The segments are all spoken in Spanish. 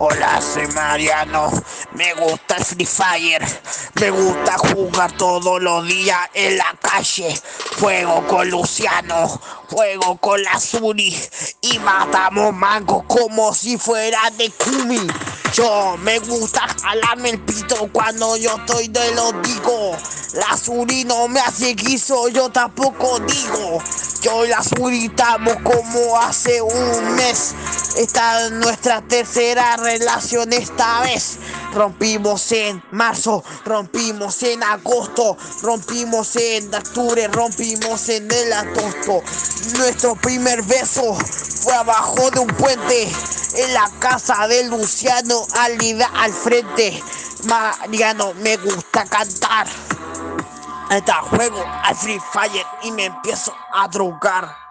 Hola, soy Mariano. Me gusta el Free Fire. Me gusta jugar todos los días en la calle. Juego con Luciano. Juego con la Suri. Y matamos mangos como si fuera de Kumi. Yo me gusta jalarme el pito cuando yo estoy de lo digo. La Suri no me hace guiso, yo tampoco digo. Yo y la Suri estamos como hace un mes. Esta es nuestra tercera relación esta vez. Rompimos en marzo, rompimos en agosto, rompimos en octubre, rompimos en el agosto. Nuestro primer beso fue abajo de un puente en la casa de Luciano Alida al frente. Mariano me gusta cantar. Esta juego al Free Fire y me empiezo a drogar.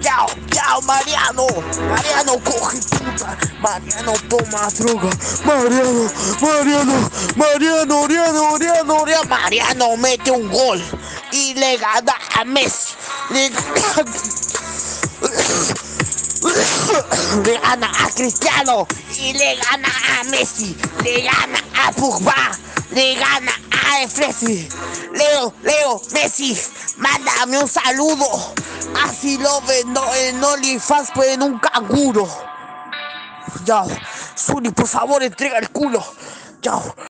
Chao, chao Mariano, Mariano coge puta, Mariano toma droga, Mariano, Mariano, Mariano, Mariano, Mariano, Mariano, mete un gol y le gana a Messi, le le gana a Cristiano y le gana a Messi, le gana a Pogba, le gana a Efresi, Leo, Leo, Messi, mándame un saludo. Así lo vendo en OnlyFans, pues en un canguro. Chao. Suri, por favor, entrega el culo. Chao.